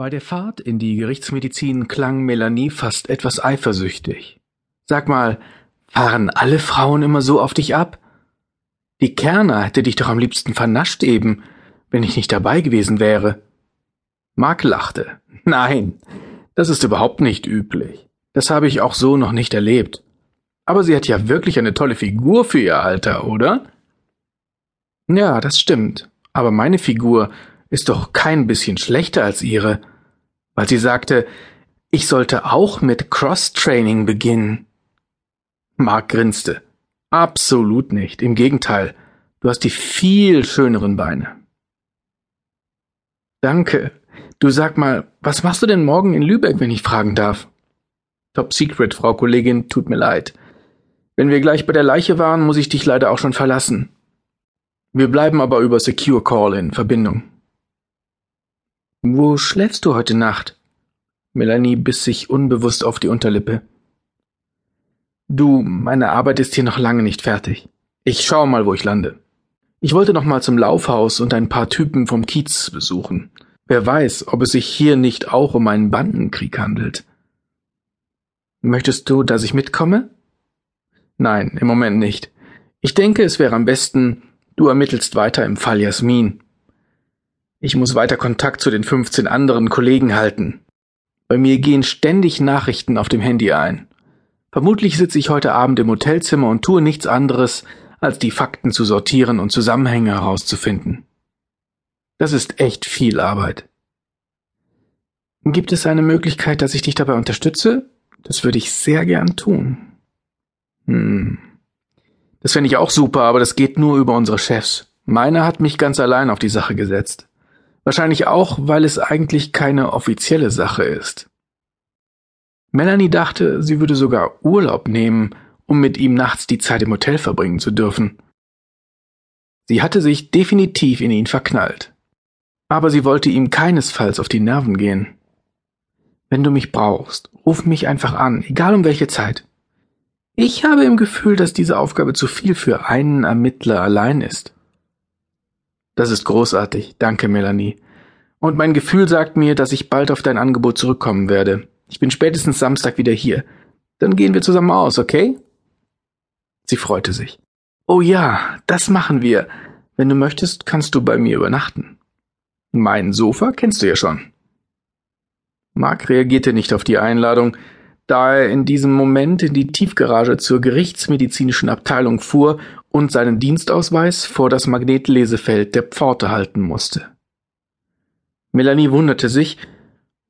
Bei der Fahrt in die Gerichtsmedizin klang Melanie fast etwas eifersüchtig. Sag mal, fahren alle Frauen immer so auf dich ab? Die Kerner hätte dich doch am liebsten vernascht eben, wenn ich nicht dabei gewesen wäre. Mark lachte. Nein, das ist überhaupt nicht üblich. Das habe ich auch so noch nicht erlebt. Aber sie hat ja wirklich eine tolle Figur für ihr Alter, oder? Ja, das stimmt. Aber meine Figur ist doch kein bisschen schlechter als ihre, weil sie sagte, ich sollte auch mit Cross-Training beginnen. Mark grinste. Absolut nicht. Im Gegenteil. Du hast die viel schöneren Beine. Danke. Du sag mal, was machst du denn morgen in Lübeck, wenn ich fragen darf? Top Secret, Frau Kollegin, tut mir leid. Wenn wir gleich bei der Leiche waren, muss ich dich leider auch schon verlassen. Wir bleiben aber über Secure Call in Verbindung. Wo schläfst du heute Nacht? Melanie biss sich unbewusst auf die Unterlippe. Du, meine Arbeit ist hier noch lange nicht fertig. Ich schau mal, wo ich lande. Ich wollte noch mal zum Laufhaus und ein paar Typen vom Kiez besuchen. Wer weiß, ob es sich hier nicht auch um einen Bandenkrieg handelt. Möchtest du, dass ich mitkomme? Nein, im Moment nicht. Ich denke, es wäre am besten, du ermittelst weiter im Fall Jasmin. Ich muss weiter Kontakt zu den 15 anderen Kollegen halten. Bei mir gehen ständig Nachrichten auf dem Handy ein. Vermutlich sitze ich heute Abend im Hotelzimmer und tue nichts anderes, als die Fakten zu sortieren und Zusammenhänge herauszufinden. Das ist echt viel Arbeit. Gibt es eine Möglichkeit, dass ich dich dabei unterstütze? Das würde ich sehr gern tun. Hm. Das fände ich auch super, aber das geht nur über unsere Chefs. Meiner hat mich ganz allein auf die Sache gesetzt. Wahrscheinlich auch, weil es eigentlich keine offizielle Sache ist. Melanie dachte, sie würde sogar Urlaub nehmen, um mit ihm nachts die Zeit im Hotel verbringen zu dürfen. Sie hatte sich definitiv in ihn verknallt. Aber sie wollte ihm keinesfalls auf die Nerven gehen. Wenn du mich brauchst, ruf mich einfach an, egal um welche Zeit. Ich habe im Gefühl, dass diese Aufgabe zu viel für einen Ermittler allein ist. Das ist großartig, danke, Melanie. Und mein Gefühl sagt mir, dass ich bald auf dein Angebot zurückkommen werde. Ich bin spätestens Samstag wieder hier. Dann gehen wir zusammen aus, okay? Sie freute sich. Oh ja, das machen wir. Wenn du möchtest, kannst du bei mir übernachten. Mein Sofa kennst du ja schon. Mark reagierte nicht auf die Einladung, da er in diesem Moment in die Tiefgarage zur gerichtsmedizinischen Abteilung fuhr und seinen Dienstausweis vor das Magnetlesefeld der Pforte halten musste. Melanie wunderte sich,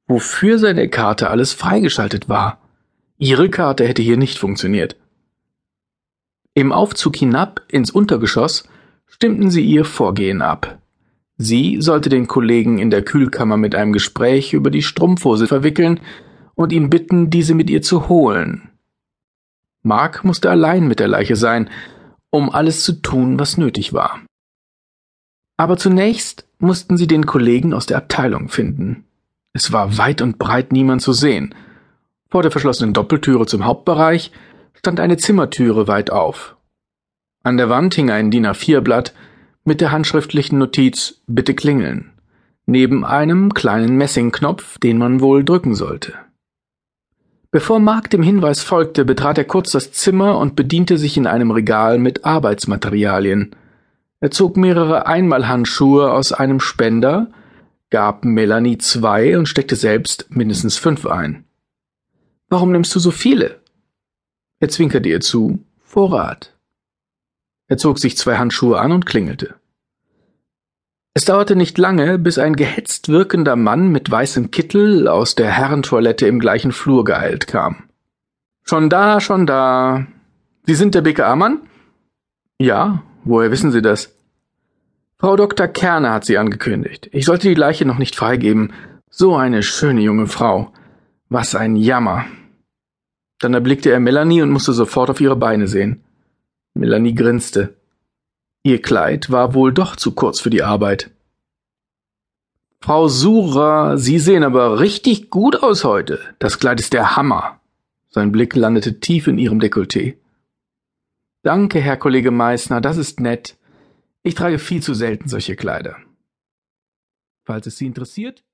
wofür seine Karte alles freigeschaltet war. Ihre Karte hätte hier nicht funktioniert. Im Aufzug hinab ins Untergeschoss stimmten sie ihr Vorgehen ab. Sie sollte den Kollegen in der Kühlkammer mit einem Gespräch über die Strumpfhose verwickeln und ihn bitten, diese mit ihr zu holen. Mark musste allein mit der Leiche sein, um alles zu tun, was nötig war. Aber zunächst mussten sie den Kollegen aus der Abteilung finden. Es war weit und breit niemand zu sehen. Vor der verschlossenen Doppeltüre zum Hauptbereich stand eine Zimmertüre weit auf. An der Wand hing ein DIN A4-Blatt mit der handschriftlichen Notiz Bitte klingeln, neben einem kleinen Messingknopf, den man wohl drücken sollte. Bevor Mark dem Hinweis folgte, betrat er kurz das Zimmer und bediente sich in einem Regal mit Arbeitsmaterialien. Er zog mehrere Einmalhandschuhe aus einem Spender, gab Melanie zwei und steckte selbst mindestens fünf ein. Warum nimmst du so viele? Er zwinkerte ihr zu. Vorrat. Er zog sich zwei Handschuhe an und klingelte. Es dauerte nicht lange, bis ein gehetzt wirkender Mann mit weißem Kittel aus der Herrentoilette im gleichen Flur geeilt kam. Schon da, schon da. Sie sind der BKA-Mann? Ja, woher wissen Sie das? Frau Dr. Kerner hat sie angekündigt. Ich sollte die Leiche noch nicht freigeben. So eine schöne junge Frau. Was ein Jammer. Dann erblickte er Melanie und musste sofort auf ihre Beine sehen. Melanie grinste. Ihr Kleid war wohl doch zu kurz für die Arbeit. Frau Sura, Sie sehen aber richtig gut aus heute. Das Kleid ist der Hammer. Sein Blick landete tief in ihrem Dekolleté. Danke, Herr Kollege Meissner, das ist nett. Ich trage viel zu selten solche Kleider. Falls es Sie interessiert,